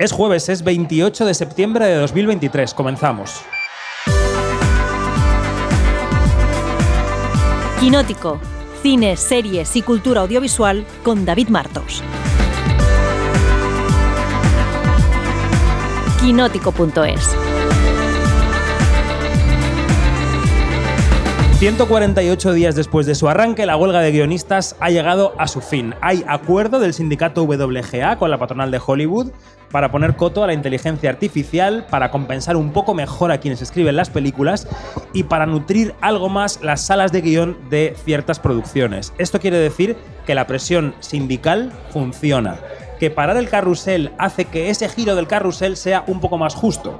Es jueves, es 28 de septiembre de 2023. Comenzamos. Quinótico. Cine, series y cultura audiovisual con David Martos. Quinótico.es 148 días después de su arranque, la huelga de guionistas ha llegado a su fin. Hay acuerdo del sindicato WGA con la patronal de Hollywood para poner coto a la inteligencia artificial, para compensar un poco mejor a quienes escriben las películas y para nutrir algo más las salas de guion de ciertas producciones. Esto quiere decir que la presión sindical funciona, que parar el carrusel hace que ese giro del carrusel sea un poco más justo.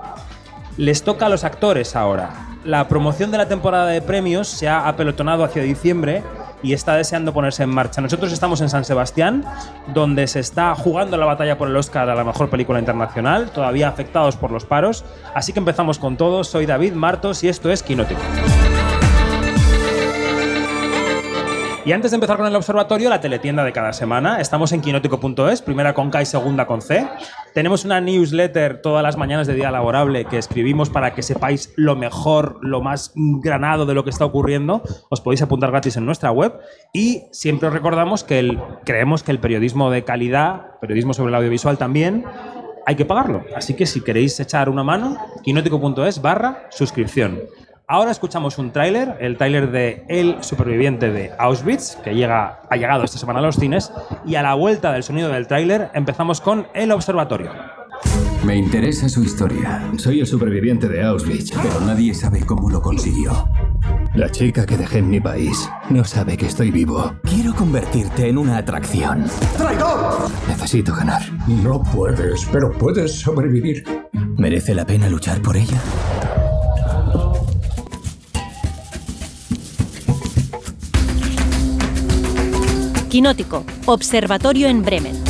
Les toca a los actores ahora. La promoción de la temporada de premios se ha apelotonado hacia diciembre y está deseando ponerse en marcha. Nosotros estamos en San Sebastián, donde se está jugando la batalla por el Oscar a la mejor película internacional, todavía afectados por los paros. Así que empezamos con todo. Soy David Martos y esto es Quinótico. Y antes de empezar con el observatorio, la teletienda de cada semana. Estamos en quinótico.es, primera con K y segunda con C. Tenemos una newsletter todas las mañanas de día laborable que escribimos para que sepáis lo mejor, lo más granado de lo que está ocurriendo. Os podéis apuntar gratis en nuestra web. Y siempre os recordamos que creemos que el periodismo de calidad, periodismo sobre el audiovisual también, hay que pagarlo. Así que si queréis echar una mano, quinótico.es barra suscripción. Ahora escuchamos un tráiler, el tráiler de El superviviente de Auschwitz, que llega, ha llegado esta semana a los cines, y a la vuelta del sonido del tráiler empezamos con El Observatorio. Me interesa su historia. Soy el superviviente de Auschwitz. Pero nadie sabe cómo lo consiguió. La chica que dejé en mi país no sabe que estoy vivo. Quiero convertirte en una atracción. Necesito ganar. No puedes, pero puedes sobrevivir. ¿Merece la pena luchar por ella? Quinótico. Observatorio en Bremen.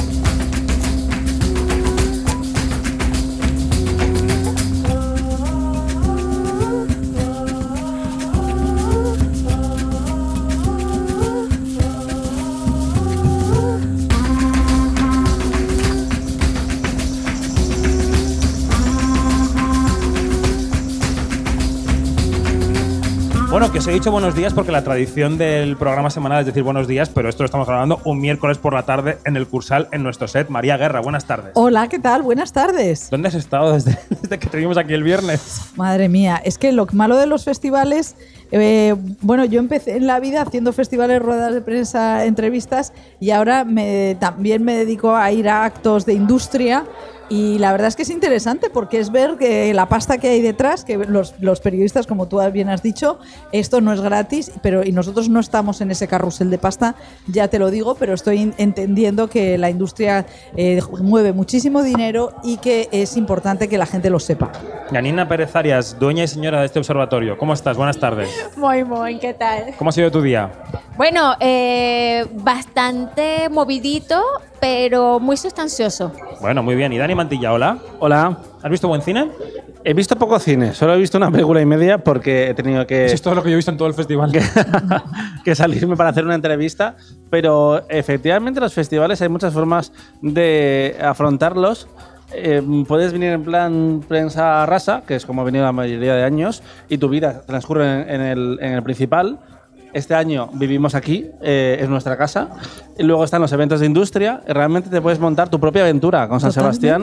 Os he dicho buenos días porque la tradición del programa semanal es decir buenos días, pero esto lo estamos grabando un miércoles por la tarde en el Cursal, en nuestro set. María Guerra, buenas tardes. Hola, ¿qué tal? Buenas tardes. ¿Dónde has estado desde, desde que te vimos aquí el viernes? Madre mía, es que lo malo de los festivales, eh, bueno, yo empecé en la vida haciendo festivales, ruedas de prensa, entrevistas y ahora me, también me dedico a ir a actos de industria. Y la verdad es que es interesante porque es ver que la pasta que hay detrás, que los, los periodistas, como tú bien has dicho, esto no es gratis, pero y nosotros no estamos en ese carrusel de pasta, ya te lo digo, pero estoy entendiendo que la industria eh, mueve muchísimo dinero y que es importante que la gente lo sepa. Yanina Pérez Arias, dueña y señora de este observatorio. ¿Cómo estás? Buenas tardes. Muy, muy, ¿qué tal? ¿Cómo ha sido tu día? Bueno, eh, bastante movidito, pero muy sustancioso. Bueno, muy bien. ¿Y Dani Mantilla, hola? Hola. ¿Has visto buen cine? He visto poco cine, solo he visto una película y media porque he tenido que, Eso es todo lo que yo he visto en todo el festival. que salirme para hacer una entrevista. Pero efectivamente en los festivales hay muchas formas de afrontarlos. Eh, puedes venir en plan prensa rasa, que es como he venido la mayoría de años, y tu vida transcurre en el, en el principal. Este año vivimos aquí, eh, es nuestra casa. Y luego están los eventos de industria. Y realmente te puedes montar tu propia aventura con San Sebastián,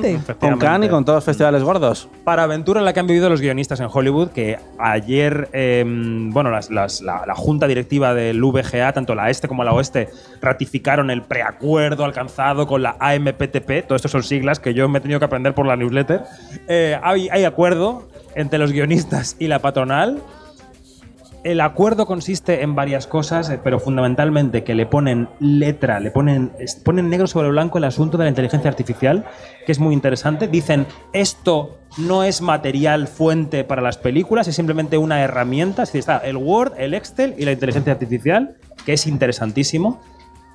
con Cannes y con todos los festivales gordos. Para aventura en la que han vivido los guionistas en Hollywood, que ayer, eh, bueno, las- las- la, la junta directiva del VGA, tanto la este como la oeste, ratificaron el preacuerdo alcanzado con la AMPTP. Todo esto son siglas que yo me he tenido que aprender por la newsletter. Eh, hay, hay acuerdo entre los guionistas y la patronal. El acuerdo consiste en varias cosas, eh, pero fundamentalmente que le ponen letra, le ponen, ponen negro sobre blanco el asunto de la inteligencia artificial, que es muy interesante. Dicen, esto no es material fuente para las películas, es simplemente una herramienta. Decir, está el Word, el Excel y la inteligencia artificial, que es interesantísimo.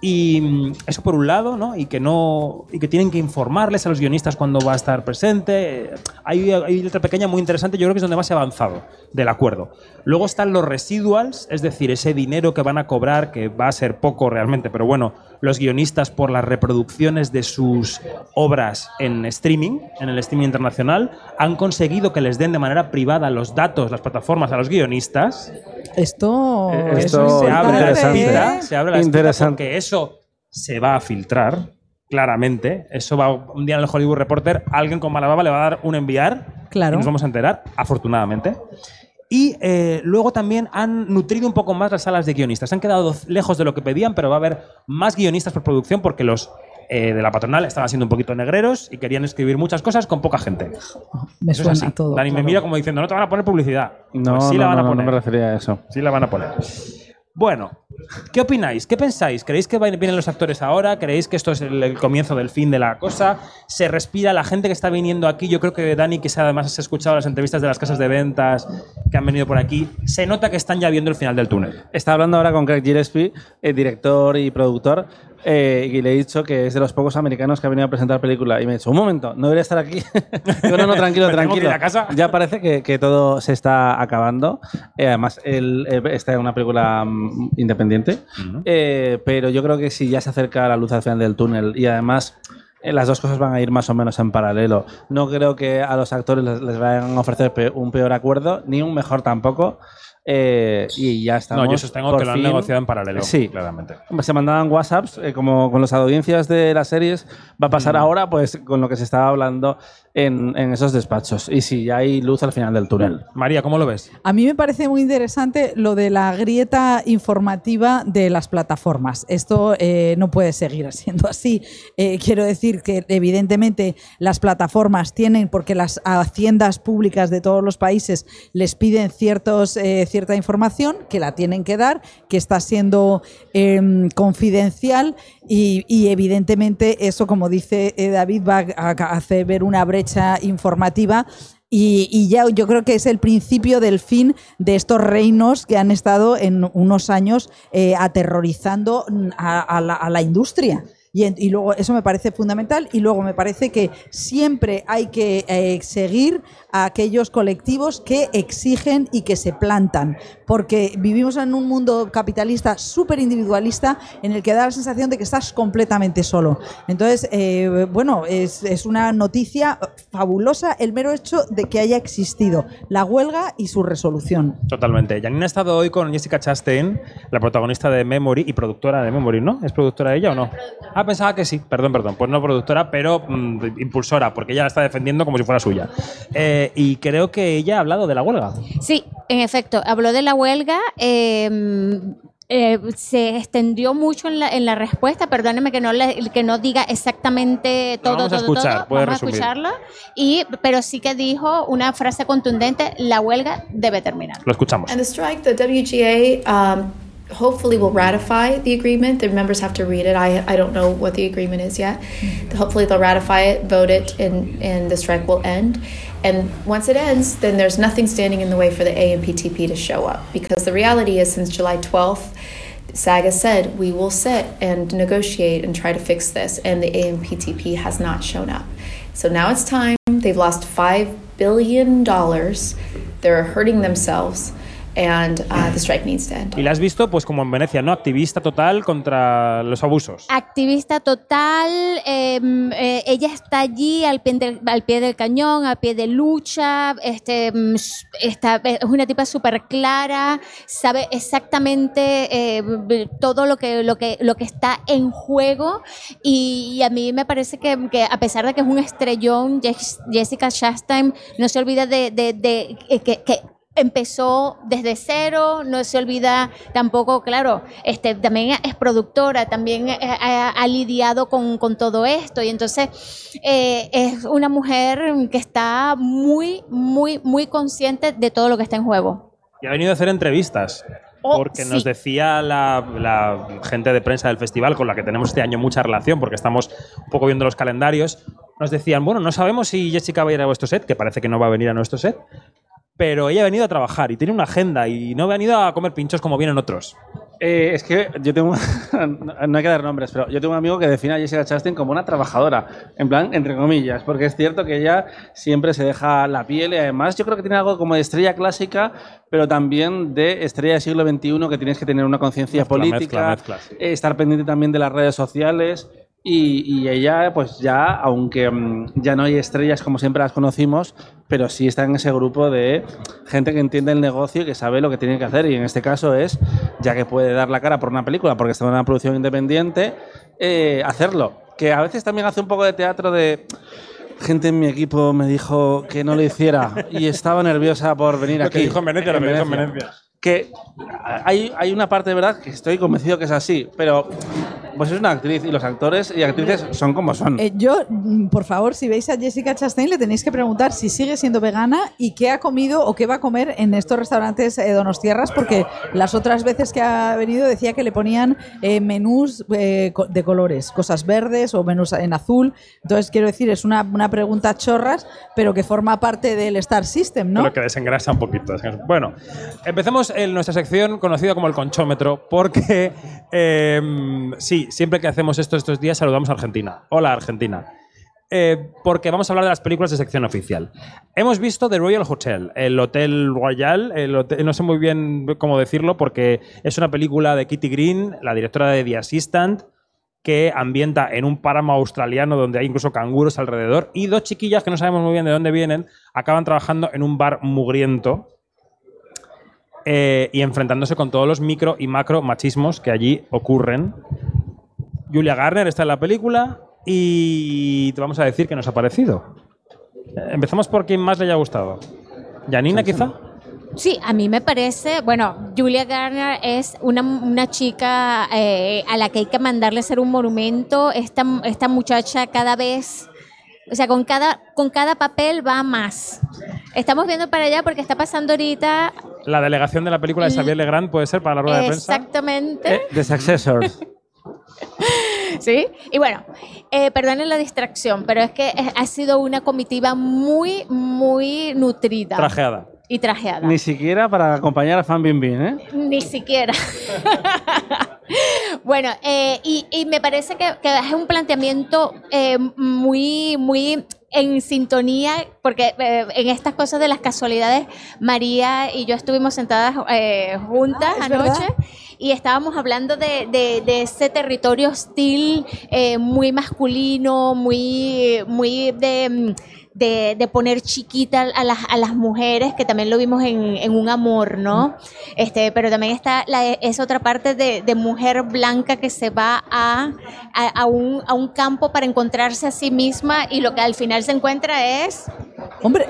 Y mm, eso por un lado, ¿no? Y que no. Y que tienen que informarles a los guionistas cuando va a estar presente. Hay, hay letra pequeña muy interesante, yo creo que es donde más se ha avanzado del acuerdo. Luego están los residuals, es decir, ese dinero que van a cobrar, que va a ser poco realmente, pero bueno, los guionistas por las reproducciones de sus obras en streaming, en el streaming internacional, han conseguido que les den de manera privada los datos, las plataformas a los guionistas. Esto, es esto se abre la espita, se abre la Interesante. porque eso se va a filtrar, claramente. Eso va un día en el Hollywood Reporter, alguien con mala baba le va a dar un enviar Claro. y nos vamos a enterar, afortunadamente. Y eh, luego también han nutrido un poco más las salas de guionistas. Se han quedado lejos de lo que pedían, pero va a haber más guionistas por producción porque los eh, de la patronal estaban siendo un poquito negreros y querían escribir muchas cosas con poca gente. me Eso es suena así. todo. Dani me mira como diciendo, no te van a poner publicidad. No, Pues sí no, la van no, a poner. no me refería a eso. Sí la van a poner. Bueno, ¿qué opináis? ¿Qué pensáis? ¿Creéis que vienen los actores ahora? ¿Creéis que esto es el, el comienzo del fin de la cosa? ¿Se respira la gente que está viniendo aquí? Yo creo que Dani, que se- además has escuchado las entrevistas de las casas de ventas que han venido por aquí, se nota que están ya viendo el final del túnel. Está hablando ahora con Craig Gillespie, eh, director y productor, eh, y le he dicho que es de los pocos americanos que ha venido a presentar película. Y me ha dicho, un momento, no debería estar aquí. Digo, no, no, tranquilo, tranquilo. ir a casa. Ya parece que, que todo se está acabando. Eh, además, él eh, está en una película mm, independiente, Eh, pero yo creo que si ya se acerca la luz al final del túnel y además... Las dos cosas van a ir más o menos en paralelo. No creo que a los actores les, les vayan a ofrecer pe- un peor acuerdo, ni un mejor tampoco. Eh, y ya estamos. no, yo sostengo que lo han fin. negociado en paralelo. Sí. claramente. Se mandaban WhatsApps, eh, como con las audiencias de las series, va a pasar ahora pues con lo que se estaba hablando en, en esos despachos. Y si ya hay luz al final del túnel. María, ¿cómo lo ves? A mí me parece muy interesante lo de la grieta informativa de las plataformas. Esto eh, no puede seguir siendo así. Eh, quiero decir que evidentemente las plataformas tienen, porque las haciendas públicas de todos los países les piden ciertos, eh, cierta información que la tienen que dar, que está siendo em, confidencial y, y evidentemente eso, como dice eh, David, va a hacer ver una brecha informativa y, ya yo creo que es el principio del fin de estos reinos que han estado en unos años eh, aterrorizando a, la, a la industria. Y, y luego eso me parece fundamental y luego me parece que siempre hay que eh, seguir a aquellos colectivos que exigen y que se plantan, porque vivimos en un mundo capitalista súper individualista en el que da la sensación de que estás completamente solo. Entonces, eh, bueno, es, es una noticia fabulosa el mero hecho de que haya existido la huelga y su resolución. Totalmente. Janine ha estado hoy con Jessica Chastain, la protagonista de Memory y productora de Memory, ¿no? ¿Es productora ella o no? Ah, pensaba que sí. Perdón, perdón. Pues no productora, pero mm, impulsora, porque ella la está defendiendo como si fuera suya. Eh, y creo que ella ha hablado de la huelga. Sí, en efecto, habló de la huelga. eh, eh, se extendió mucho en la, en la respuesta, perdóneme que no le- que no diga exactamente todo, vamos a todo, escuchar, todo. puede Vamos resumir. a escucharla. Y, pero sí que dijo una frase contundente: la huelga debe terminar. Lo escuchamos. And the strike, the WGA um, hopefully will ratify the agreement. The members have to read it. I, I don't know what the agreement is yet. Hopefully they'll ratify it, vote it, and, and the strike will end. And once it ends, then there's nothing standing in the way for the AMPTP to show up. Because the reality is, since July 12th, SAG has said we will sit and negotiate and try to fix this, and the AMPTP has not shown up. So now it's time. They've lost $5 billion. They're hurting themselves, and uh, the strike needs to end. Y la has visto, pues como en Venecia, ¿no? Activista total contra los abusos. Activista total, eh, eh, ella está allí al pie, del, al pie del cañón, al pie de lucha, este, s- está, es una tipa súper clara, sabe exactamente eh, todo lo que, lo, que, lo que está en juego y, y a mí me parece que, que a pesar de que es un estrellón, Jes- Jessica Chastain no se olvida de, de- de- eh, que- que empezó desde cero, no se olvida tampoco, claro, este, también es productora, también eh, ha, ha lidiado con, con todo esto y entonces eh, es una mujer que está muy, muy, muy consciente de todo lo que está en juego. Y ha venido a hacer entrevistas. Oh, Porque sí. nos decía la, la gente de prensa del festival, con la que tenemos este año mucha relación, porque estamos un poco viendo los calendarios, nos decían, bueno, no sabemos si Jessica va a ir a vuestro set, que parece que no va a venir a nuestro set, pero ella ha venido a trabajar y tiene una agenda y no ha venido a comer pinchos como vienen otros. Eh, es que yo tengo. no hay que dar nombres, pero yo tengo un amigo que define a Jessica Chastain como una trabajadora. En plan, entre comillas, porque es cierto que ella siempre se deja la piel y además yo creo que tiene algo como de estrella clásica, pero también de estrella del siglo XXI que tienes que tener una conciencia política, mezcla, mezcla, sí. eh, estar pendiente también de las redes sociales. Y, y ella, pues ya, aunque mm, ya no hay estrellas como siempre las conocimos, pero sí está en ese grupo de gente que entiende el negocio y que sabe lo que tiene que hacer. Y en este caso es, ya que puede dar la cara por una película, porque está en una producción independiente, eh, hacerlo. Que a veces también hace un poco de teatro de. Gente en mi equipo me dijo que no lo hiciera y estaba nerviosa por venir Lo aquí. que dijo en Venecia, lo que dijo en Venecia. Que hay, hay una parte de verdad que estoy convencido que es así, pero pues es una actriz y los actores y actrices son como son. Eh, yo, mm, por favor, si veis a Jessica Chastain, le tenéis que preguntar si sigue siendo vegana y qué ha comido o qué va a comer en estos restaurantes eh, Donostierras, porque las otras veces que ha venido decía que le ponían eh, menús eh, de colores, cosas verdes o menús en azul. Entonces, quiero decir, es una, una pregunta chorras, pero que forma parte del Star System, ¿no? Pero que desengrasa un poquito. Bueno, empecemos en nuestra sección conocida como el conchómetro, porque eh, sí, siempre que hacemos esto estos días saludamos a Argentina. Hola, Argentina. Eh, porque vamos a hablar de las películas de sección oficial. Hemos visto The Royal Hotel, el Hotel Royal, no sé muy bien cómo decirlo, porque es una película de Kitty Green, la directora de The Assistant, que ambienta en un páramo australiano donde hay incluso canguros alrededor y dos chiquillas que no sabemos muy bien de dónde vienen acaban trabajando en un bar mugriento eh, y enfrentándose con todos los micro y macro machismos que allí ocurren. Julia Garner está en la película y te vamos a decir qué nos ha parecido. Eh, Empezamos por quien más le haya gustado. Janina, quizá. Sí, a mí me parece, bueno, Julia Garner es una, una chica eh, a la que hay que mandarle hacer un monumento. Esta, esta muchacha cada vez, o sea, con cada, con cada papel va más. Estamos viendo para allá porque está pasando ahorita La delegación de la película de Xavier Legrand puede ser para la rueda de prensa. exactamente. Eh, The Successors. Sí, y bueno, eh, perdonen la distracción, pero es que ha sido una comitiva muy, muy nutrida. Trajeada. Y trajeada. Ni siquiera para acompañar a Fan Bin Bin, ¿eh? Ni siquiera. bueno, eh, y, y me parece que, que es un planteamiento eh, muy, muy en sintonía, porque eh, en estas cosas de las casualidades, María y yo estuvimos sentadas eh, juntas Ah, ¿es anoche verdad? y estábamos hablando de, de- de ese territorio hostil, eh, muy masculino, muy, muy de, mm, de- de poner chiquita a las, a las mujeres, que también lo vimos en, en Un Amor, ¿no? Este, pero también está la, esa otra parte de, de mujer blanca que se va a, a, a un, a un campo para encontrarse a sí misma y lo que al final se encuentra es Hombre,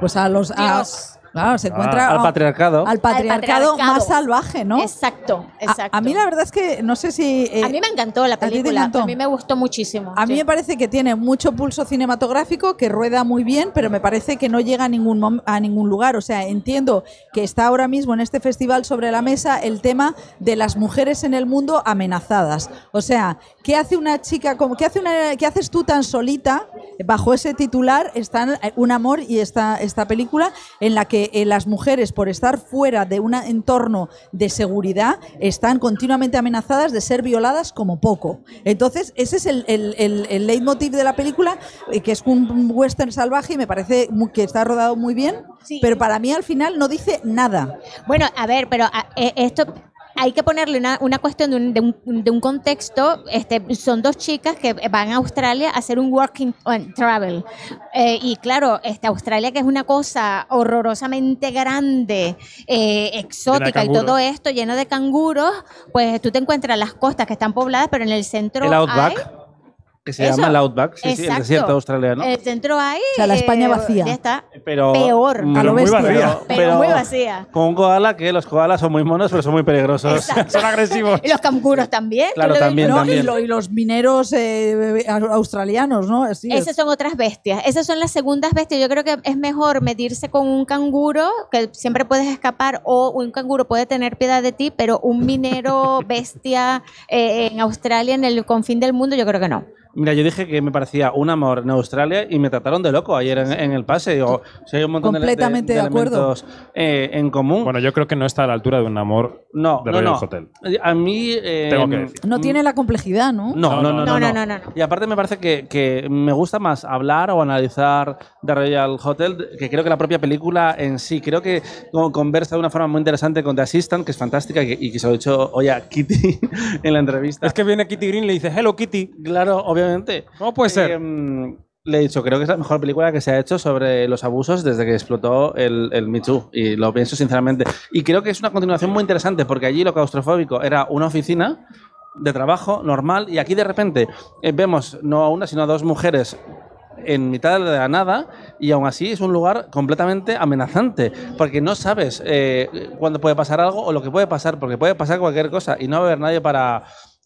pues a los. a- Dios. Claro, se encuentra al patriarcado. al patriarcado patriarcado. más salvaje, ¿no? Exacto, exacto. A, mí la verdad es que no sé si. eh, A mí me encantó la película, a mí me gustó muchísimo. A mí sí. me parece que tiene mucho pulso cinematográfico, que rueda muy bien, pero me parece que no llega a ningún, a ningún lugar. O sea, entiendo que está ahora mismo en este festival sobre la mesa el tema de las mujeres en el mundo amenazadas. O sea, ¿qué hace una chica, como, qué, hace una, qué haces tú tan solita? Bajo ese titular están eh, Un amor y esta, esta película en la que eh, las mujeres, por estar fuera de un entorno de seguridad, están continuamente amenazadas de ser violadas como poco. Entonces, ese es el, el, el- el leitmotiv de la película, eh, que es un western salvaje y me parece que está rodado muy bien, Sí. pero para mí al final no dice nada. Bueno, a ver, pero a- eh, esto hay que ponerle una, una cuestión de un, de un- de un contexto. Este, son dos chicas que van a Australia a hacer un working and travel. Eh, y claro, este, Australia que es una cosa horrorosamente grande, eh, exótica y todo esto lleno de canguros, pues tú te encuentras las costas que están pobladas, pero en el centro El Outback, hay- que se Eso. llama el Outback, sí, sí, el Exacto. desierto australiano. En el centro hay... O sea, la España eh, vacía. ya está. pero peor. A lo muy bestia. vacía. Pero muy vacía. Con un koala que los koalas son muy monos, pero son muy peligrosos. Son agresivos. Y los canguros también. Claro, lo también, ¿no? también. Y, lo- y los mineros eh, australianos, ¿no? Así es. Esas son otras bestias. Esas son las segundas bestias. Yo creo que es mejor medirse con un canguro, que siempre puedes escapar, o un canguro puede tener piedad de ti, pero un minero bestia eh, en Australia, en el confín del mundo, yo creo que no. Mira, yo dije que me parecía un amor en Australia y me trataron de loco ayer en, en el pase. Digo, si hay un montón de- de, Completamente de acuerdo. elementos eh, en común. Bueno, yo creo que no está a la altura de un amor no, de no, Royal no. Hotel. A mí. eh, Tengo que decir. No tiene la complejidad, ¿no? No, no, no, no, No, no, no, no, no. Y aparte me parece que, que me gusta más hablar o analizar The Royal Hotel que creo que la propia película en sí. Creo que conversa de una forma muy interesante con The Assistant, que es fantástica y que, y que se lo he dicho hoy a Kitty en la entrevista. Es que viene Kitty Green y le dice, hello Kitty. Claro, obviamente. ¿Cómo puede ser? Eh, le he dicho, creo que es la mejor película que se ha hecho sobre los abusos desde que explotó el, el Me Too. Y lo pienso sinceramente. Y creo que es una continuación muy interesante porque allí lo claustrofóbico era una oficina de trabajo normal y aquí de repente eh, vemos no a una sino a dos mujeres en mitad de la nada y aún así es un lugar completamente amenazante porque no sabes eh, cuándo puede pasar algo o lo que puede pasar porque puede pasar cualquier cosa y no va a haber nadie para,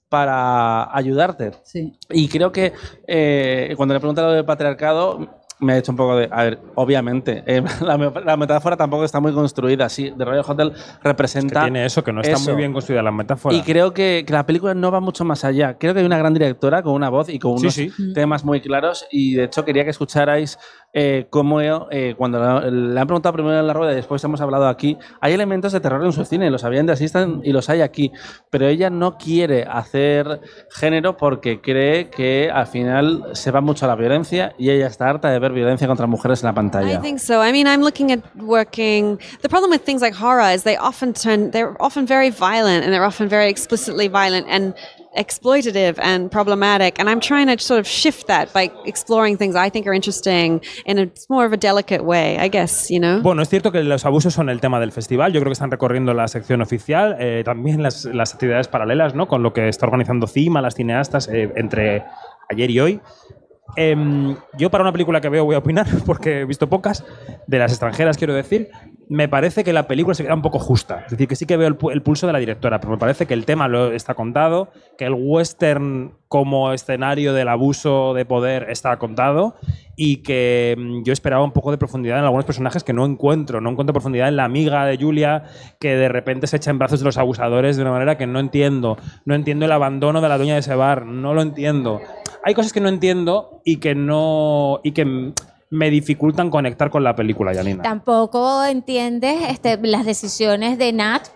para ayudarte. Sí. Y creo que eh, cuando le pregunté lo del patriarcado, me ha hecho un poco de. A ver, obviamente, eh, la, me- la metáfora tampoco está muy construida. Sí, The Royal Hotel Que representa. tiene eso, que no está eso. muy bien construida la metáfora. Y creo que, que la película no va mucho más allá. Creo que hay una gran directora con una voz y con Sí, unos sí. temas muy claros. Y de hecho, quería que escucharais eh, cómo eh, cuando le han preguntado primero en la rueda y después hemos hablado aquí, hay elementos de terror en su cine. Los habían de Assistant y los hay aquí. Pero ella no quiere hacer género porque cree que al final se va mucho a la violencia y ella está harta de ver violencia contra mujeres en la I pantalla. think so. I mean, I'm looking at working. The problem with things like horror is they often turn, they're often very violent and they're often very explicitly violent and exploitative and problematic. And I'm trying to sort of shift that by exploring things I think are interesting in a more of a delicate way, I guess, you know? Bueno, es cierto que los abusos son el tema del festival. Yo creo que están recorriendo la sección oficial, eh, también las, las actividades paralelas, ¿no? Con lo que está organizando CIMA, las cineastas, eh, entre ayer y hoy. Em, yo para una película que veo voy a opinar, porque he visto pocas, de las extranjeras quiero decir, me parece que la película se queda un poco justa. Es decir, que sí que veo el, pu- el pulso de la directora, pero me parece que el tema lo está contado, que el western como escenario del abuso de poder está contado y que mm, yo esperaba un poco de profundidad en algunos personajes que no encuentro. No encuentro profundidad en la amiga de Julia que de repente se echa en brazos de los abusadores de una manera que no entiendo. No entiendo el abandono de la dueña de ese bar, no lo entiendo. Hay cosas que no entiendo y que no y que mm, me dificultan conectar con la película, Janina. Tampoco entiendes este, las decisiones de Nat.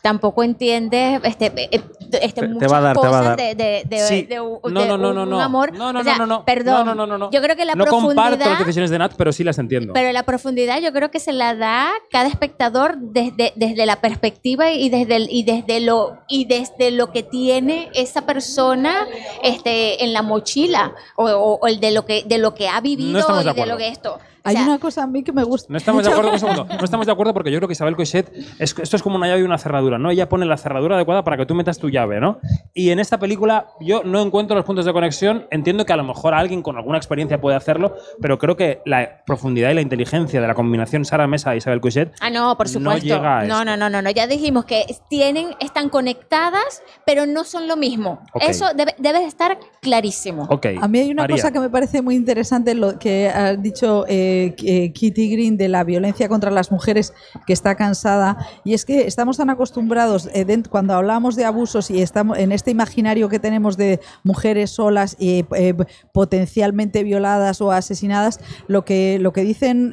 Tampoco entiendes este, eh, este, Te- te muchas va a dar, te va a cosas dar. de, de, de, Sí. de un- No, de no, no, un- no, un no. amor. No, no, O sea, no, no, no. Perdón. No, no, no, no. Yo creo que la no comparto profundidad. las decisiones de Nat, pero sí las entiendo. Pero la profundidad yo creo que se la da cada espectador desde, desde la perspectiva y desde el- y desde lo y desde lo que tiene esa persona este en la mochila o, o- o el de lo que de lo que ha vivido y de lo que esto. O Hay sea, una cosa a mí que me gusta. No estamos de acuerdo, un segundo. No estamos de acuerdo porque yo creo que Isabel Coixet, es, esto es como una llave y una cerradura, ¿no? Ella pone la cerradura adecuada para que tú metas tu llave, ¿no? Y en esta película yo no encuentro los puntos de conexión. Entiendo que a lo mejor alguien con alguna experiencia puede hacerlo, pero creo que la profundidad y la inteligencia de la combinación Sara Mesa e Isabel Coixet Ah, no, por no supuesto. llega a No, esto. no, no, no, no. Ya dijimos que tienen, están conectadas, pero no son lo mismo. Ok. Eso debe, debe de estar clarísimo. Ok. A mí hay una María. cosa que me parece muy interesante, lo que ha dicho eh, eh, Kitty Green de la violencia contra las mujeres que está cansada, y es que estamos tan acostumbrados, eh, cuando hablamos de abusos y estamos en este imaginario que tenemos de mujeres solas y eh, potencialmente violadas o asesinadas, lo que, lo que dicen,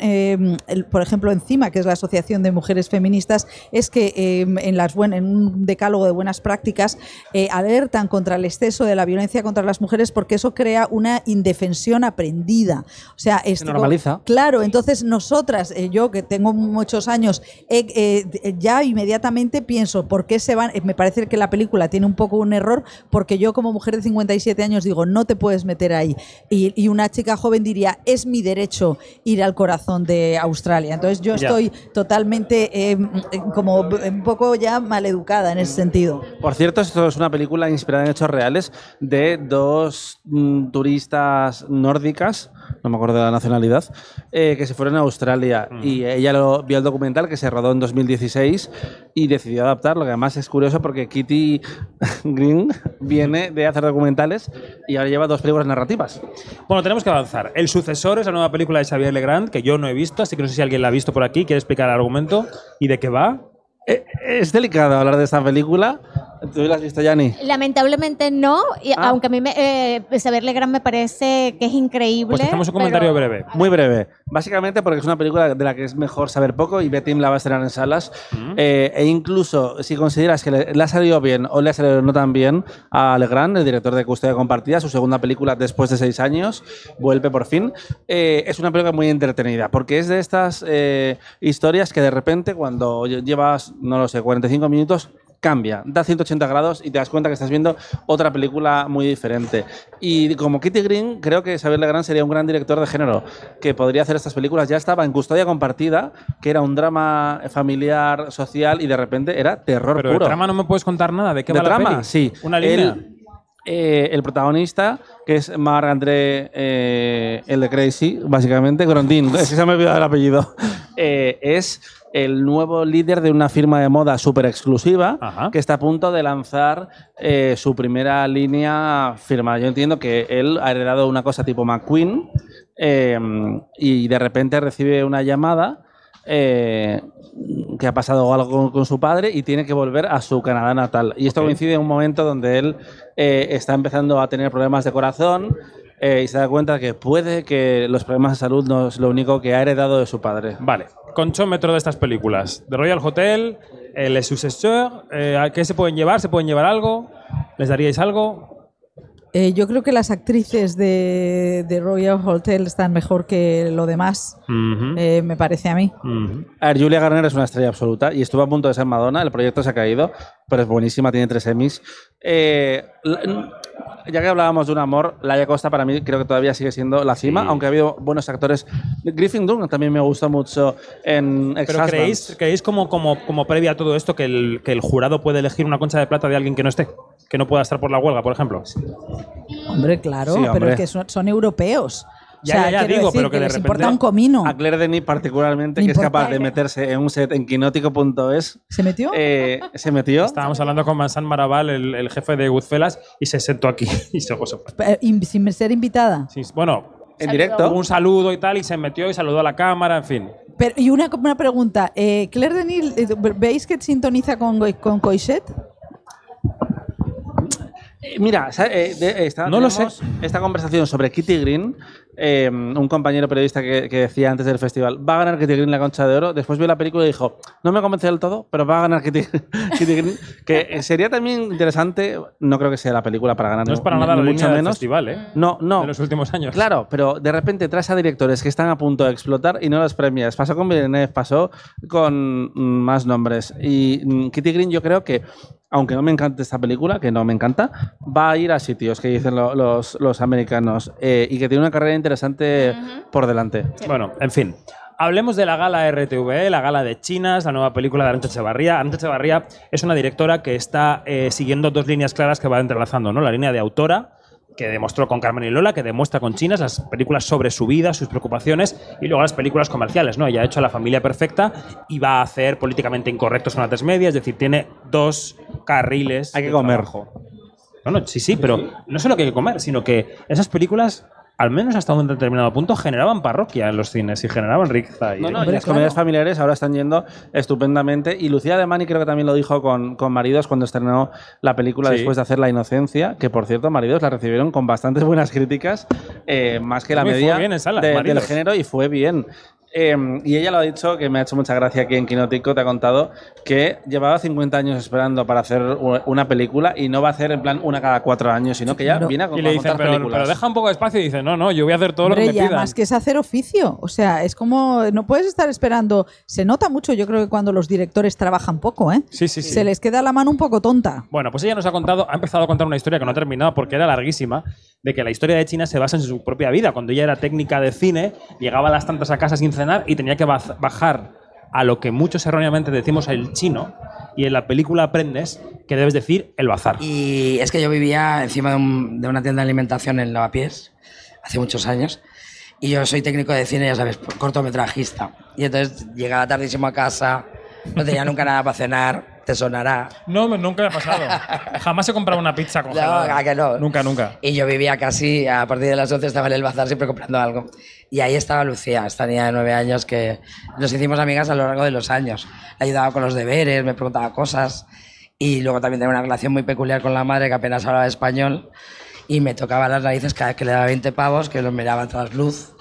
por ejemplo, encima, que es la Asociación de Mujeres Feministas, es que en, las en un decálogo de buenas prácticas alertan contra el exceso de la violencia contra las mujeres porque eso crea una indefensión aprendida. O sea, esto- normaliza. Claro, entonces nosotras, eh, yo que tengo muchos años, eh, eh, ya inmediatamente pienso, ¿por qué se van? me parece que la película tiene un poco un error, porque yo como mujer de 57 años digo, no te puedes meter ahí. Y, y una chica joven diría, es mi derecho ir al corazón de Australia. Entonces yo Ya. estoy totalmente como un poco ya maleducada en ese sentido. Por cierto, esto es una película inspirada en hechos reales de dos mm, turistas nórdicas, no me acuerdo de la nacionalidad, eh, que se fueron a Australia y ella lo, vio el documental que se rodó en 2016 y decidió adaptarlo, que además es curioso porque Kitty Green viene de hacer documentales y ahora lleva dos películas narrativas. Bueno, tenemos que avanzar. El sucesor es la nueva película de Xavier Legrand, que yo no he visto, así que no sé si alguien la ha visto por aquí. ¿Quiere explicar el argumento y de qué va? Eh, Es delicado hablar de esta película ¿Tú la has visto, Yanni? Lamentablemente no, y Ah. aunque a mí me, eh, Isabel Legrand me parece que es increíble. Pues hacemos un comentario pero- breve. Muy breve. Básicamente porque es una película de la que es mejor saber poco y Betim la va a estrenar en salas. Eh, e incluso si consideras que le, le ha salido bien o le ha salido no tan bien a Legrand, el director de Custodia Compartida, su segunda película después de seis años, vuelve por fin. Eh, es una película muy entretenida porque es de estas eh, historias que de repente cuando llevas, no lo sé, 45 minutos cambia, da 180 grados y te das cuenta que estás viendo otra película muy diferente. Y como Kitty Green, creo que Xavier Legrand sería un gran director de género que podría hacer estas películas. Ya estaba en Custodia Compartida, que era un drama familiar, social y de repente era terror Pero de puro. trama no me puedes contar nada. ¿De qué ¿De va la trama? peli? Sí. Una línea. Eh, el protagonista, que es Marc André, eh, el de Crazy, básicamente, Grondin, es que se me ha olvidado el apellido, eh, es el nuevo líder de una firma de moda súper exclusiva que está a punto de lanzar eh, su primera línea firmada. Yo entiendo que él ha heredado una cosa tipo McQueen eh, y de repente recibe una llamada eh, que ha pasado algo con, con su padre y tiene que volver a su Canadá natal. Y esto coincide en un momento donde él eh, está empezando a tener problemas de corazón eh, y se da cuenta que puede que los problemas de salud no es lo único que ha heredado de su padre. Vale, conchómetro de estas películas. The Royal Hotel, Successeurs, eh, ¿a ¿qué se pueden llevar? ¿Se pueden llevar algo? ¿Les daríais algo? Eh, yo creo que las actrices de, de Royal Hotel están mejor que lo demás, eh, me parece a mí. A ver, Julia Garner es una estrella absoluta y estuvo a punto de ser Madonna. El proyecto se ha caído, pero es buenísima, tiene tres Emmys. Eh, la- ya que hablábamos de un amor, Laia Costa para mí creo que todavía sigue siendo la cima, aunque ha habido buenos actores. Griffin Dunn también me gustó mucho en ex ¿Pero creéis, creéis como, como, como previa a todo esto que el, que el jurado puede elegir una concha de plata de alguien que no esté? Que no pueda estar por la huelga, por ejemplo. Hombre, claro, Sí, pero hombre. es que son, son europeos. O Ya, sea, ya, ya, digo, decir pero que de les repente- importa un comino. A Claire Denis particularmente, Me que es capaz de meterse en un set en quinótico.es. ¿Se metió? Eh, se metió. Estábamos hablando con Vincent Maraval, el, el jefe de Goodfellas, y se sentó aquí y se fue. Eh, in- sin ser invitada. Sí, bueno, En directo. un saludo y tal, y se metió y saludó a la cámara, en fin. Pero, y una, una pregunta, eh, Claire Denis, ¿veis que sintoniza con, con Coixet? Eh, Mira, eh, de- esta, No lo tenemos esta conversación sobre Kitty Green, eh, un compañero periodista que, que decía antes del festival, va a ganar Kitty Green la concha de oro, después vio la película y dijo, no me convence del todo, pero va a ganar Kitty, Kitty Green, que eh, sería también interesante, no creo que sea la película para ganar, No es para ni- nada ni la mucho línea del menos. festival, ¿eh? No, no. De los últimos años. Claro, pero de repente traes a directores que están a punto de explotar y no los premias. Pasó con Villeneuve, pasó con mm, más nombres. Y mm, Kitty Green yo creo que, aunque no me encante esta película, que no me encanta, va a ir a sitios que dicen lo- los, los americanos eh, y que tiene una carrera interesante por delante. Bueno, en fin. Hablemos de la gala RTV, la gala de Chinas, la nueva película de Arancha Echevarría. Arancha Echevarría es una directora que está eh, siguiendo dos líneas claras que va entrelazando, ¿no? La línea de autora, que demostró con Carmen y Lola, que demuestra con Chinas las películas sobre su vida, sus preocupaciones, y luego las películas comerciales, ¿no? Ella ha hecho La familia perfecta y va a hacer políticamente incorrectos con la tres media, es decir, tiene dos carriles. Hay que de comer. trabajo. No, no, sí, sí, pero no solo que hay que comer, sino que esas películas, al menos hasta un determinado punto, generaban parroquia en los cines y generaban riqueza. Y No, no, y las comedias familiares ahora están yendo estupendamente. Y Lucía de Mani creo que también lo dijo con, con Maridos cuando estrenó la película Sí. después de hacer La Inocencia, que por cierto, Maridos la recibieron con bastantes buenas críticas, eh, más que la media bien en salas, de- del género, y fue bien. Eh, y ella lo ha dicho, que me ha hecho mucha gracia aquí en Quinótico, te ha contado que llevaba 50 años esperando para hacer una película y no va a hacer en plan una cada cuatro años, sino que ya viene a, Y a le dicen, contar pero, películas. pero deja un poco de espacio y dice, no, no, yo voy a hacer todo lo Hombre, que me y pidan. además que es hacer oficio. O sea, es como, no puedes estar esperando. Se nota mucho, yo creo que cuando los directores trabajan poco, ¿eh? Sí, sí, sí. Se les queda la mano un poco tonta. Bueno, pues ella nos ha contado, ha empezado a contar una historia que no ha terminado porque era larguísima, de que la historia de China se basa en su propia vida. Cuando ella era técnica de cine, llegaba a las tantas a casa sin cenar y tenía que bajar a lo que muchos erróneamente decimos el chino, y en la película aprendes que debes decir el bazar. Y es que yo vivía encima de, de una tienda de alimentación en Lavapiés hace muchos años. Y yo soy técnico de cine, ya sabes, cortometrajista. Y entonces llegaba tardísimo a casa, no tenía nunca nada para cenar, te sonará. No, nunca me ha pasado. Jamás he comprado una pizza No, ¿a que no? Nunca, nunca. Y yo vivía casi, a partir de las 11 estaba en el bazar siempre comprando algo. Y ahí estaba Lucía, esta niña de nueve años que nos hicimos amigas a lo largo de los años. Le ayudaba con los deberes, me preguntaba cosas. Y luego también tenía una relación muy peculiar con la madre que apenas hablaba español y me tocaba las narices cada vez que le daba 20 pavos, que los miraba tras luz.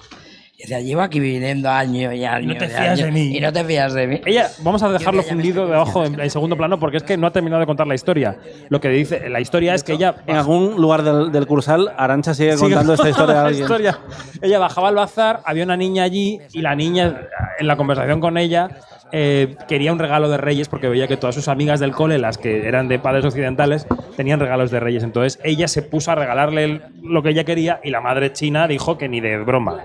Y decía, llevo aquí viviendo año y año. no te y fías de mí. Y no te fías de mí. Ella, vamos a dejarlo fundido debajo en, en segundo plano porque es que no ha terminado de contar la historia. Lo que dice, la historia es que ella En algún lugar del, del Cursal, Arancha sigue, Sigue contando esta historia a alguien. historia. Ella bajaba al bazar, había una niña allí y la niña, en la conversación con ella, eh, quería un regalo de Reyes porque veía que todas sus amigas del cole, las que eran de padres occidentales, tenían regalos de Reyes. Entonces ella se puso a regalarle lo que ella quería y la madre china dijo que ni de broma.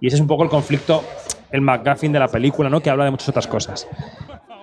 Y ese es un poco el conflicto, el McGuffin de la película, ¿no? que habla de muchas otras cosas.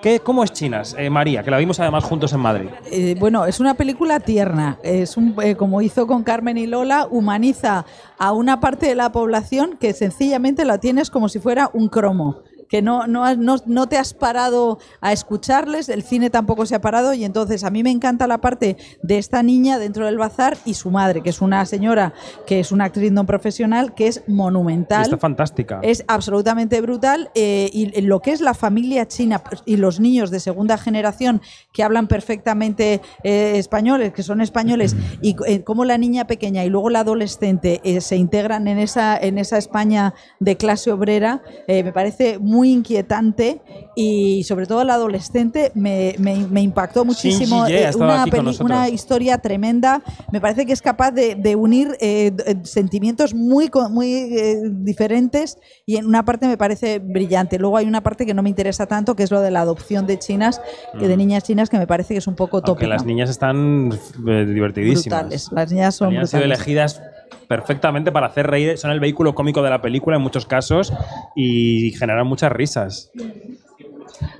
¿Qué, ¿Cómo es Chinas, eh, María? Que la vimos además juntos en Madrid. Eh, bueno, es una película tierna. Es un, eh, como hizo con Carmen y Lola, humaniza a una parte de la población que sencillamente la tienes como si fuera un cromo. Que no, no, no, no te has parado a escucharles, el cine tampoco se ha parado y entonces a mí me encanta la parte de esta niña dentro del bazar y su madre, que es una señora que es una actriz no profesional, que es monumental. está fantástica. Es absolutamente brutal eh, y lo que es la familia china y los niños de segunda generación que hablan perfectamente eh, españoles, que son españoles, y eh, cómo la niña pequeña y luego la adolescente eh, se integran en esa, en esa España de clase obrera, me parece muy inquietante y sobre todo la adolescente me, me- me impactó muchísimo. Ye eh, una, una historia tremenda. Me parece que es capaz de, de unir eh, eh, sentimientos muy, muy eh, diferentes y en una parte me parece brillante. Luego hay una parte que no me interesa tanto, que es lo de la adopción de chinas, que de Mm. niñas chinas, que me parece que es un poco tópico. las niñas están eh, divertidísimas. Brutales. Las niñas son Han sido brutales. elegidas perfectamente para hacer reír. Son el vehículo cómico de la película en muchos casos y generan muchas risas.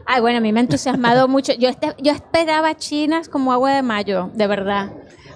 Ay, bueno, a mí me ha entusiasmado mucho. Yo, este- yo esperaba chinas como agua de mayo, de verdad.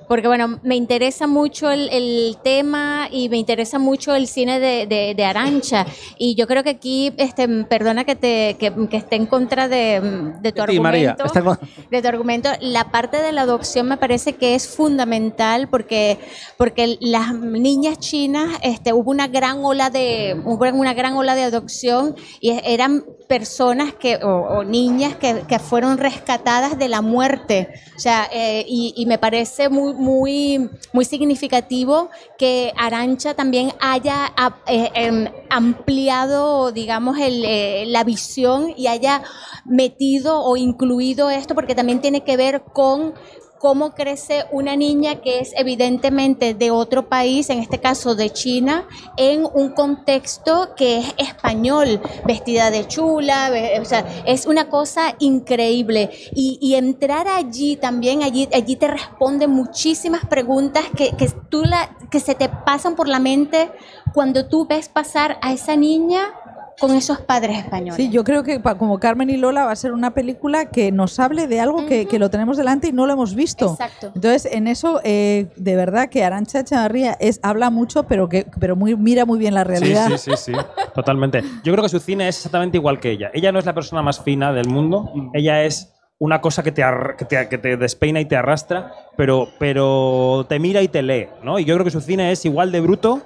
Porque, bueno, me interesa mucho el, el tema y me interesa mucho el cine de, de, de Arancha. Y yo creo que aquí, este, perdona que, te, que, que esté en contra de, de tu María. argumento. Está con- de tu argumento, la parte de la adopción me parece que es fundamental porque, porque las niñas chinas, este, hubo una gran ola de, hubo una gran ola de adopción y eran personas que, o, niñas que, que fueron rescatadas de la muerte. O sea, eh, y, me parece muy, muy, muy significativo que Arancha también haya eh, em, ampliado, digamos, el, eh, la visión y haya metido o incluido esto, porque también tiene que ver con cómo crece una niña que es evidentemente de otro país, en este caso de China, en un contexto que es español, vestida de chula, o sea, es una cosa increíble. Y, entrar allí también, allí, allí te responden muchísimas preguntas que, que, tú la, que se te pasan por la mente cuando tú ves pasar a esa niña con esos padres españoles. Sí, yo creo que como Carmen y Lola va a ser una película que nos hable de algo que, que lo tenemos delante y no lo hemos visto. Exacto. Entonces, en eso, eh, de verdad que Arancha Echevarría es, habla mucho, pero que pero muy, mira muy bien la realidad. Sí, sí, sí, sí, totalmente. Yo creo que su cine es exactamente igual que ella. Ella no es la persona más fina del mundo, ella es una cosa que te, ar- que te, que te despeina y te arrastra, pero, pero te mira y te lee, ¿no? Y yo creo que su cine es igual de bruto,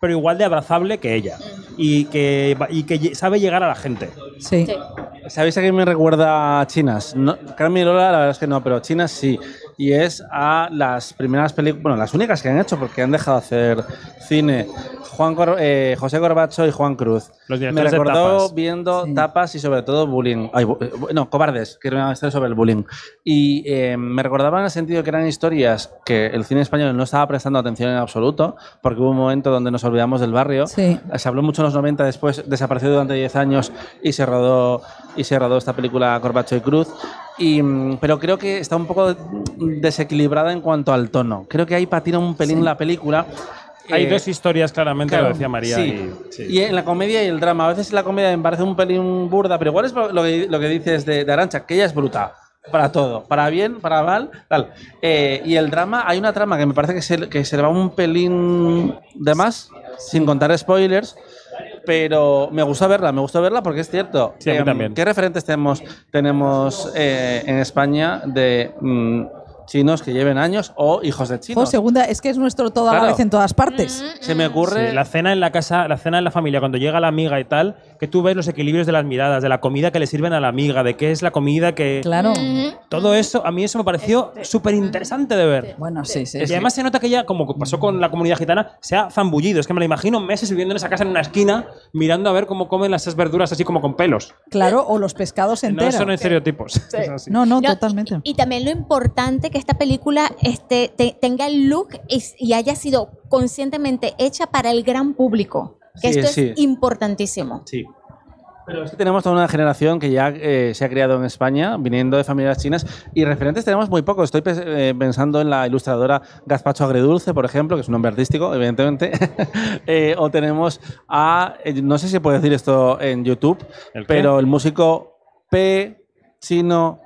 pero igual de abrazable que ella. Y que, y que sabe llegar a la gente. Sí. ¿Sabéis a quién me recuerda a Chinas? No, Carmen y Lola, la verdad es que no, pero Chinas sí. Y es a las primeras películas, bueno, las únicas que han hecho, porque han dejado de hacer cine. Juan Cor- eh, José Corbacho y Juan Cruz. Los Me recordó tapas. viendo tapas y sobre todo bullying. Ay, bu- eh, no, cobardes, que era una historia sobre el bullying. Y eh, me recordaba en el sentido que eran historias que el cine español no estaba prestando atención en absoluto, porque hubo un momento donde nos olvidamos del barrio. Sí. Se habló mucho en los 90, después desapareció durante 10 años y se rodó, y se rodó esta película Corbacho y Cruz. Y, mm, pero creo que está un poco desequilibrada en cuanto al tono. Creo que ahí patina un pelín la película. Hay Eh, dos historias, claramente, Claro, lo decía María. sí. y- sí. Y en la comedia y el drama. A veces la comedia me parece un pelín burda, pero igual es lo que, lo que dices de, de Arancha, que ella es bruta. Para todo, para bien, para mal, tal. Eh, y el drama, hay una trama que me parece que se, que se le va un pelín de más, sin contar spoilers, pero me gusta verla, me gusta verla porque es cierto. Sí, a mí Em, también. ¿Qué referentes tenemos, tenemos eh, en España de mm, chinos que lleven años o hijos de chinos? segunda, es que es nuestro todo a la Claro. vez en todas partes. Se me ocurre... Sí, la cena en la casa, la cena en la familia, cuando llega la amiga y tal, que tú ves los equilibrios de las miradas, de la comida que le sirven a la amiga, de qué es la comida que... Claro. Todo eso, a mí eso me pareció súper interesante de ver. Bueno, sí, sí. Y además se nota que ella, como pasó con la comunidad gitana, se ha zambullido. Es que me la imagino meses viviendo en esa casa en una esquina, mirando a ver cómo comen las esas verduras así como con pelos. Claro, o los pescados No enteros. son estereotipos. Es así. No, no, No, totalmente. Y también lo importante que esta película este, te- tenga el look y, y haya sido conscientemente hecha para el gran público. Que Sí, esto sí. es importantísimo. Sí. Pero es que tenemos toda una generación que ya eh, se ha criado en España, viniendo de familias chinas, y referentes tenemos muy pocos. Estoy eh, pensando en la ilustradora Gazpacho Agredulce, por ejemplo, que es un nombre artístico, evidentemente. Eh, o tenemos a, eh, no sé si puedo decir esto en YouTube, pero el músico P. Chino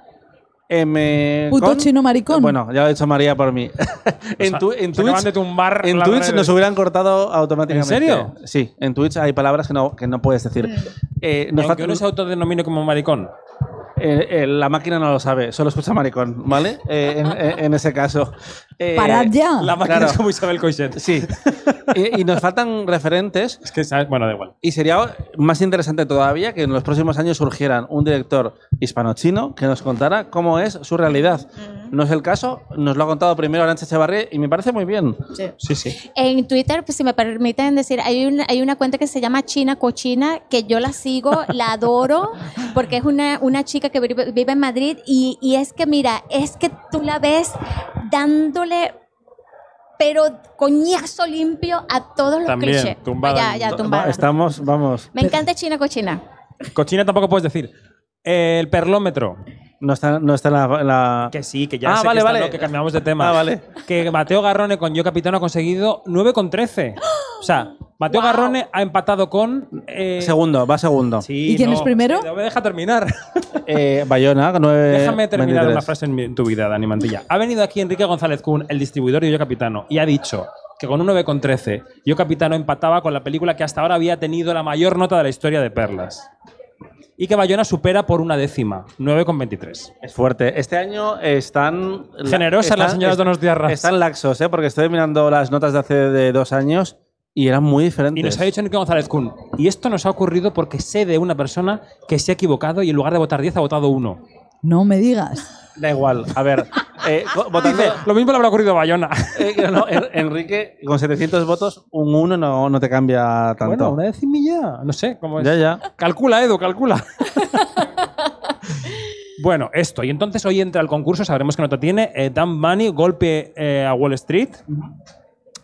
M. Puto con- chino maricón. Bueno, ya lo ha dicho María por mí. en, tu- en Twitch, de tumbar en Twitch redes. nos hubieran cortado automáticamente. ¿En serio? Sí, en Twitch hay palabras que no, que no puedes decir. Eh, nos aunque falta- uno se autodenomine como maricón. Eh, eh, la máquina no lo sabe, solo escucha maricón, ¿vale? Eh, en, ese caso. Eh, Parad ya. La máquina claro. es como Isabel Coixet. Sí. y, y nos faltan referentes. Es que, ¿sabes? Bueno, da igual. Y sería más interesante todavía que en los próximos años surgieran un director hispano-chino que nos contara cómo es su realidad. No es el caso, nos lo ha contado primero Arancha Echevarría y me parece muy bien. Sí, sí. En Twitter, pues, si me permiten decir, hay una, hay una cuenta que se llama China Cochina, que yo la sigo, la adoro, porque es una, una chica que vive, vive en Madrid y, y es que, mira, es que tú la ves dándole, pero coñazo limpio a todos los También, clichés. tumbada. Ya, ya, tumbada. Estamos, vamos. Me encanta China Cochina. Cochina tampoco puedes decir. El perlómetro. No está, no está en la. en la- Que sí, que ya Ah, sé vale, que, está- vale. no, que cambiamos de tema. Ah, vale. Que Mateo Garrone con Yo Capitano ha conseguido 9,13. O sea, Mateo Wow. Garrone ha empatado con. eh, Segundo, va segundo. sí, ¿Y quién no, es primero? No me deja terminar. Eh, Bayona, 9. Déjame terminar 23. una frase en, mi- en tu vida, Dani Mantilla. Ha venido aquí Enrique González Kuhn, el distribuidor de Yo Capitano, y ha dicho que con un 9,13 Yo Capitano empataba con la película que hasta ahora había tenido la mayor nota de la historia de Perlas. Y que Bayona supera por una décima, 9,23. Es fuerte. Este año están. Generosas las señoras Donostiarras. Están laxos, ¿eh? Porque estoy mirando las notas de hace de dos años y eran muy diferentes. Y nos ha dicho Enrique González Kuhn, y esto nos ha ocurrido porque sé de una persona que se ha equivocado y en lugar de votar 10 ha votado 1. No me digas. Da igual. A ver, eh, co- votando. Lo mismo le habrá ocurrido a Bayona. eh, no, no, En- Enrique, con 700 votos, un 1 no, no te cambia tanto. Bueno, una decimilla, no sé cómo es. Ya, ya. Calcula, Edu, calcula. bueno, esto. Y entonces hoy entra al concurso, sabremos qué nota tiene. Eh, Dan Money, Golpe eh, a Wall Street.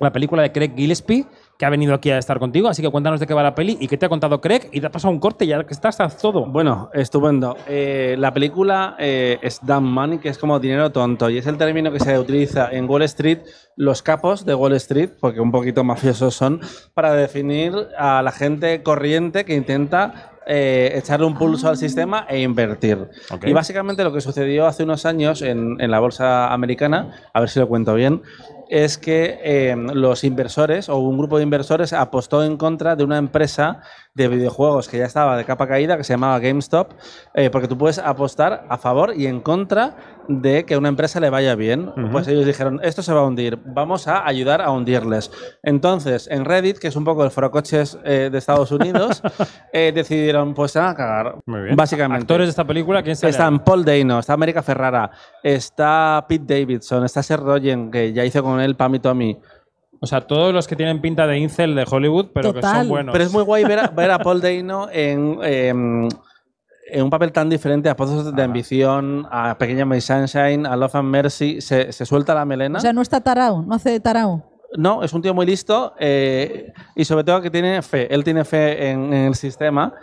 La película de Craig Gillespie, que ha venido aquí a estar contigo. Así que cuéntanos de qué va la peli y qué te ha contado Craig. Y te ha pasado un corte, ya que estás, haz todo. Bueno, estupendo. Eh, la película eh, es dumb money, que es como dinero tonto, y es el término que se utiliza en Wall Street, los capos de Wall Street, porque un poquito mafiosos son, para definir a la gente corriente que intenta eh, echarle un pulso al sistema e invertir. Y básicamente lo que sucedió hace unos años en, en la bolsa americana, a ver si lo cuento bien, es que eh, los inversores o un grupo de inversores apostó en contra de una empresa de videojuegos que ya estaba de capa caída, que se llamaba GameStop, eh, porque tú puedes apostar a favor y en contra de que a una empresa le vaya bien. Pues ellos dijeron, esto se va a hundir, vamos a ayudar a hundirles. Entonces, en Reddit, que es un poco el forocoches eh, de Estados Unidos, eh, decidieron, pues se van a cagar. Muy bien. Básicamente. Actores de esta película, ¿quién sale? Están Paul Dano, está América Ferrara, está Pete Davidson, está Seth Rogen, que ya hizo con él Pam y Tommy. O sea, todos los que tienen pinta de incel de Hollywood, pero que son buenos. Pero es muy guay ver a, ver a Paul Dano en, em, en un papel tan diferente a Pozos de Ambición, a Pequeña Miss Sunshine, a Love and Mercy. Se, se suelta la melena. O sea, no está tarao, no hace tarao. No, es un tío muy listo eh, y sobre todo que tiene fe. Él tiene fe en, en el sistema.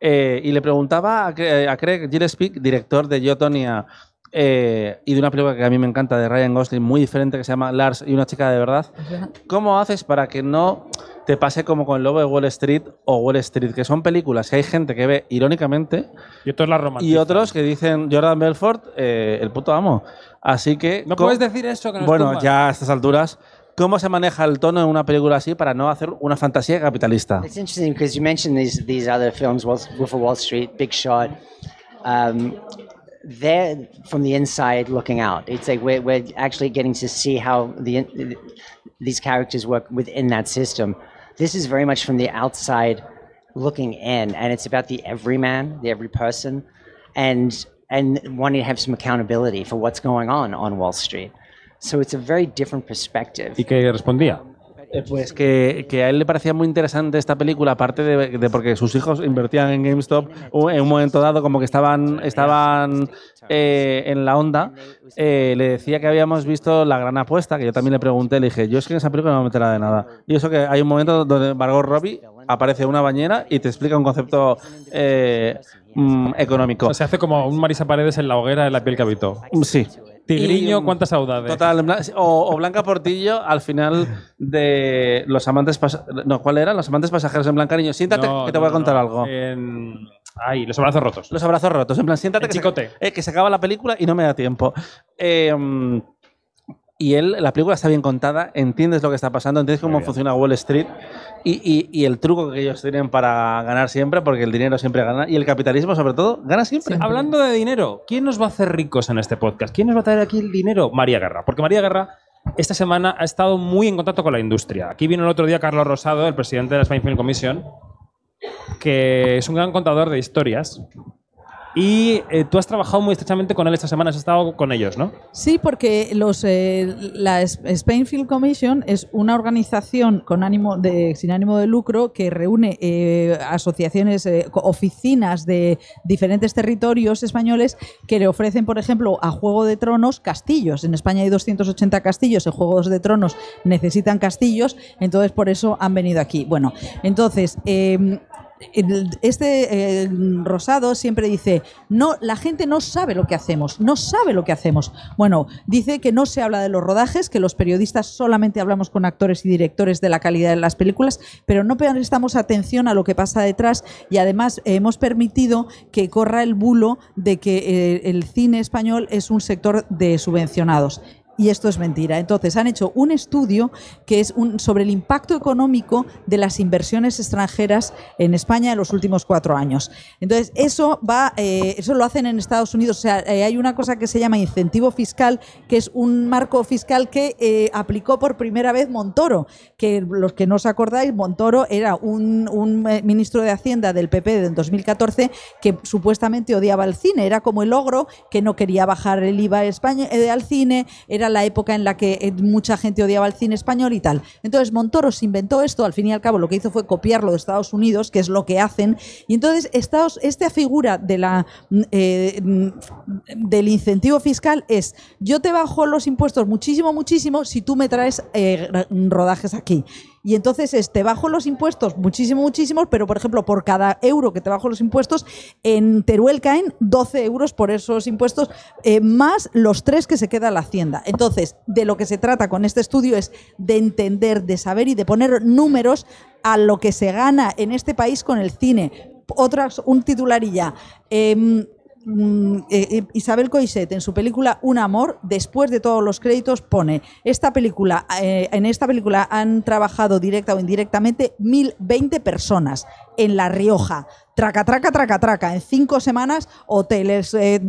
eh, y le preguntaba a, Craig Gillespie, director de Yo, Tonya, eh, y de una película que a mí me encanta de Ryan Gosling, muy diferente, que se llama Lars y una chica de verdad. ¿Cómo haces para que no te pase como con El Lobo de Wall Street o Wall Street? Que son películas que hay gente que ve irónicamente Y otros la y romantizan. otros que dicen Jordan Belfort, eh, el puto amo. Así que. No ¿cómo- puedes decir eso, que nos Bueno, ya a estas alturas, ¿cómo se maneja el tono en una película así para no hacer una fantasía capitalista? It's interesting because you mentioned these these other films, Wolf Wolf of Wall Street, Big Shot. Um, they're from the inside looking out. It's like we're, we're actually getting to see how the these characters work within that system. This is very much from the outside looking in, and it's about the everyman, the every person, and and wanting to have some accountability for what's going on on Wall Street. So it's a very different perspective. ¿Y qué respondía? Eh, Pues que, que a él le parecía muy interesante esta película, aparte de, de porque sus hijos invertían en GameStop en un momento dado, como que estaban, estaban eh, en la onda. eh, le decía que habíamos visto La Gran Apuesta, que yo también le pregunté, le dije, yo es que en esa película no me meterá de nada. Y eso que hay un momento donde Margot Robbie aparece en una bañera y te explica un concepto eh, mm, económico. O sea, se hace como un Marisa Paredes en la hoguera de la piel que habitó. Sí. Tigriño, Y, ¿cuántas saudades? Total, o, o Blanca Portillo al final de Los amantes pasajeros. No, ¿cuál era? Los amantes pasajeros en plan, cariño, siéntate No, que te no, voy a contar no. algo. En- Ay, los abrazos rotos. Los abrazos rotos, en plan, siéntate que se, eh, que se acaba la película y no me da tiempo. Eh, y él, la película está bien contada, entiendes lo que está pasando, entiendes cómo funciona Wall Street y, y- y el truco que ellos tienen para ganar siempre, porque el dinero siempre gana y el capitalismo, sobre todo, gana siempre. Hablando de dinero, ¿quién nos va a hacer ricos en este podcast? ¿Quién nos va a traer aquí el dinero? María Guerra. Porque María Guerra esta semana ha estado muy en contacto con la industria. Aquí vino el otro día Carlos Rosado, el presidente de la Spain Film Commission, que es un gran contador de historias. Y eh, tú has trabajado muy estrechamente con él esta semana, has estado con ellos, ¿no? Sí, porque los, eh, la Spain Commission es una organización con ánimo de, sin ánimo de lucro que reúne eh, asociaciones, eh, oficinas de diferentes territorios españoles que le ofrecen, por ejemplo, a Juego de Tronos castillos. En España hay 280 castillos, en Juegos de Tronos necesitan castillos, entonces por eso han venido aquí. Bueno, entonces... este eh, Rosado siempre dice, no, la gente no sabe lo que hacemos, no sabe lo que hacemos. Bueno, dice que no se habla de los rodajes, que los periodistas solamente hablamos con actores y directores de la calidad de las películas, pero no prestamos atención a lo que pasa detrás y además hemos permitido que corra el bulo de que eh, el cine español es un sector de subvencionados. Y esto es mentira. Entonces, han hecho un estudio que es un, sobre el impacto económico de las inversiones extranjeras en España en los últimos cuatro años. Entonces, eso va, eh, eso lo hacen en Estados Unidos. O sea, eh, hay una cosa que se llama incentivo fiscal, que es un marco fiscal que eh, aplicó por primera vez Montoro. Que los que no os acordáis, Montoro era un, un, ministro de Hacienda del PP en 2014 que supuestamente odiaba el cine. Era como el ogro que no quería bajar el IVA al cine. Era la época en la que eh, mucha gente odiaba el cine español y tal. Entonces Montoro se inventó esto, al fin y al cabo lo que hizo fue copiarlo de Estados Unidos, que es lo que hacen, y entonces Estados, esta figura de la, mm, eh, del incentivo fiscal es yo te bajo los impuestos muchísimo, muchísimo si tú me traes eh, rodajes aquí. Y entonces es, te bajo los impuestos muchísimo, muchísimo, pero por ejemplo, por cada euro que te bajo los impuestos, en Teruel caen 12 euros por esos impuestos, eh, más los tres que se queda la Hacienda. Entonces, de lo que se trata con este estudio es de entender, de saber y de poner números a lo que se gana en este país con el cine. Otras, un titular y ya. Em, Isabel Coixet en su película Un amor, después de todos los créditos pone esta película, eh, en esta película han trabajado directa o indirectamente 1020 personas en La Rioja. Traca, traca, traca, traca. En cinco semanas, hoteles. eh,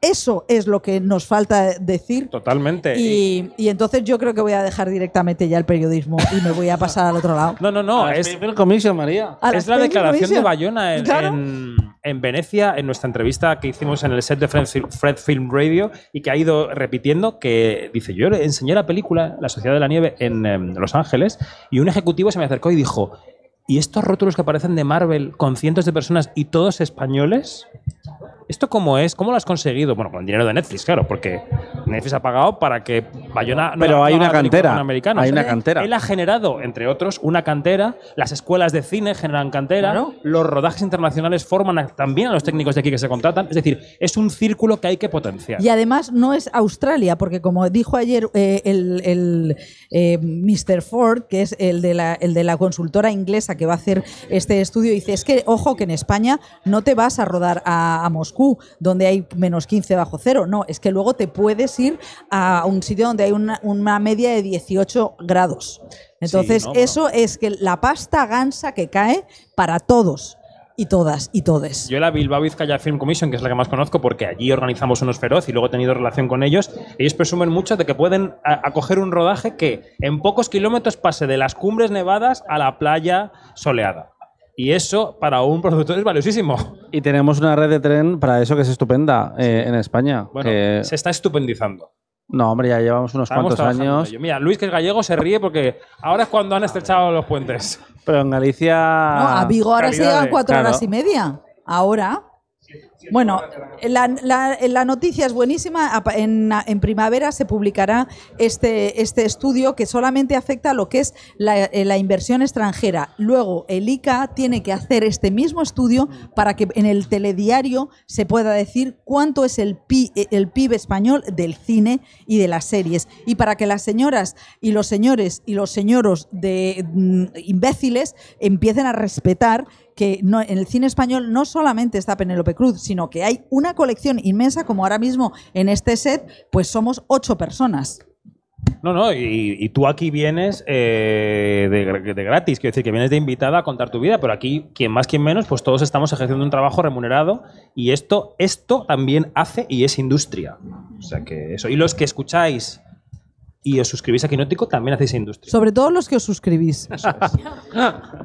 eso es lo que nos falta decir. Totalmente. Y, y entonces yo creo que voy a dejar directamente ya el periodismo y me voy a pasar al otro lado. No, no, no. A la Es, Film Commission, María. A la es la declaración de. Bayona en, Claro. en- en Venecia, en nuestra entrevista que hicimos en el set de Fred, Fil- Fred Film Radio y que ha ido repitiendo que dice, yo le enseñé la película La Sociedad de la Nieve en em, Los Ángeles y un ejecutivo se me acercó y dijo, ¿y estos rótulos que aparecen de Marvel con cientos de personas y todos españoles? ¿Esto cómo es? ¿Cómo lo has conseguido? Bueno, con el dinero de Netflix, claro, porque Netflix ha pagado para que Bayona no Pero haga hay una cantera, con americanos. hay una Él- cantera. Él ha generado, entre otros, una cantera. Las escuelas de cine generan cantera. Claro. Los rodajes internacionales forman a- también a los técnicos de aquí que se contratan. Es decir, es un círculo que hay que potenciar. Y además no es Australia, porque como dijo ayer eh, el, el, eh, Mr. Ford, que es el de, la, el de la consultora inglesa que va a hacer este estudio, dice, es que, ojo, que en España no te vas a rodar a, a Moscú, donde hay menos 15 bajo cero, no, es que luego te puedes ir a un sitio donde hay una, una media de 18 grados. Entonces, no, eso es que la pasta gansa que cae para todos y todas y todes. Yo la Bilbao Vizcaya Film Commission, que es la que más conozco, porque allí organizamos unos feroz y luego he tenido relación con ellos, ellos presumen mucho de que pueden acoger un rodaje que en pocos kilómetros pase de las cumbres nevadas a la playa soleada. Y eso para un productor es valiosísimo. Y tenemos una red de tren para eso que es estupenda eh, en España. Bueno, que- se está estupendizando. No, hombre, ya llevamos unos Estamos cuantos años. Mira, Luis, que es gallego, se ríe porque ahora es cuando han estrechado los puentes. Pero en Galicia. No, a Vigo ahora se de- cuatro claro. horas y media. Ahora. Bueno, la, la- la noticia es buenísima. En, en primavera se publicará este, este estudio que solamente afecta a lo que es la, eh, la inversión extranjera. Luego, el ICA tiene que hacer este mismo estudio para que en el telediario se pueda decir cuánto es el, pi- el PIB español del cine y de las series. Y para que las señoras y los señores y los señoros de mm, imbéciles empiecen a respetar que no, en el cine español no solamente está Penélope Cruz, sino que hay una colección inmensa, como ahora mismo en este set, pues somos ocho personas. No, no, y, tú aquí vienes eh, de, de gratis, quiero decir que vienes de invitada a contar tu vida, pero aquí, quien más, quien menos, pues todos estamos ejerciendo un trabajo remunerado y esto, esto también hace y es industria. O sea que eso. Y los que escucháis y os suscribís a Quinótico también hacéis industria. Sobre todo los que os suscribís.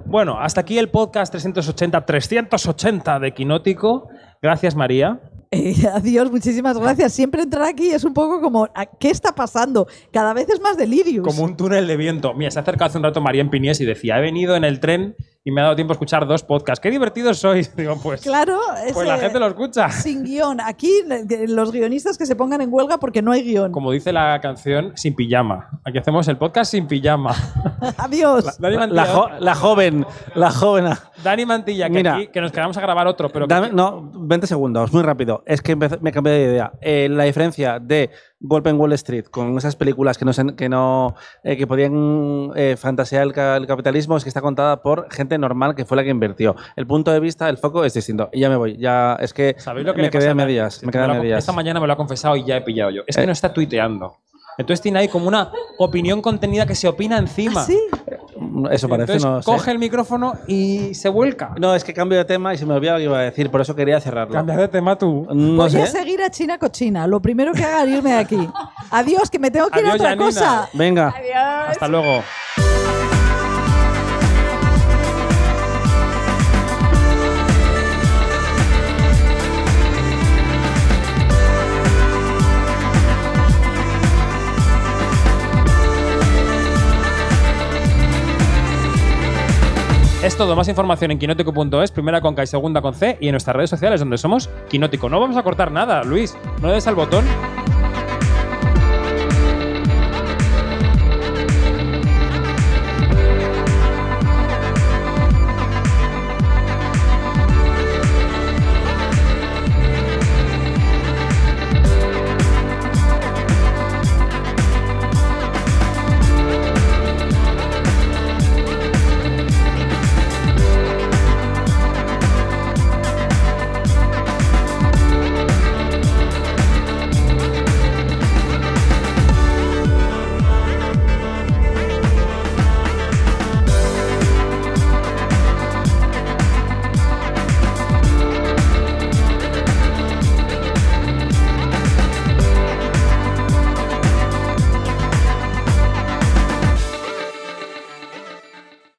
Bueno, hasta aquí el podcast 380, 380 de Quinótico. Gracias, María. Eh, adiós, muchísimas gracias. Siempre entrar aquí es un poco como, ¿a- ¿qué está pasando? Cada vez es más delirios. Como un túnel de viento. Mira, se ha acercado hace un rato María en Pinies y decía, he venido en el tren y me ha dado tiempo a escuchar dos podcasts. ¡Qué divertidos sois! Digo, pues, Claro, pues la ese- gente lo escucha. sin guion. Aquí eh, los guionistas que se pongan en huelga porque no hay guion. Como dice la canción, sin pijama. Aquí hacemos el podcast sin pijama. Adiós. Dani La, Mantilla, jo- la joven, la joven. Dani Mantilla, que, Mira. aquí- que nos quedamos a grabar otro, pero que- no, 20 segundos, muy rápido. Es que empecé- me cambié de idea. Eh, la diferencia de Golpe en Wall Street con esas películas que no, se- que, no eh, que podían eh, fantasear el, el capitalismo es que está contada por gente normal que fue la que invirtió. El punto de vista, el foco es distinto. Y ya me voy. Ya es que, ¿Sabéis lo que me quedé a a medias. Me quedé a me ha- medias. Esta mañana me lo ha confesado y ya he pillado yo. Es que Eh. no está tuiteando. Entonces tiene ahí como una opinión contenida que se opina encima. ¿Ah, sí? Eso parece, Entonces no sé. coge el micrófono y se vuelca. No, es que cambio de tema y se me olvidaba lo que iba a decir, por eso quería cerrarlo. Cambia de tema tú. No Voy sé. a seguir a China Cochina. Lo primero que haga es irme de aquí. Adiós, que me tengo que ir a otra Janina. cosa. Venga. Hasta luego. Es todo, más información en quinótico.es, primera con K y segunda con C, y en nuestras redes sociales donde somos Quinótico. No vamos a cortar nada, Luis. No le des al botón.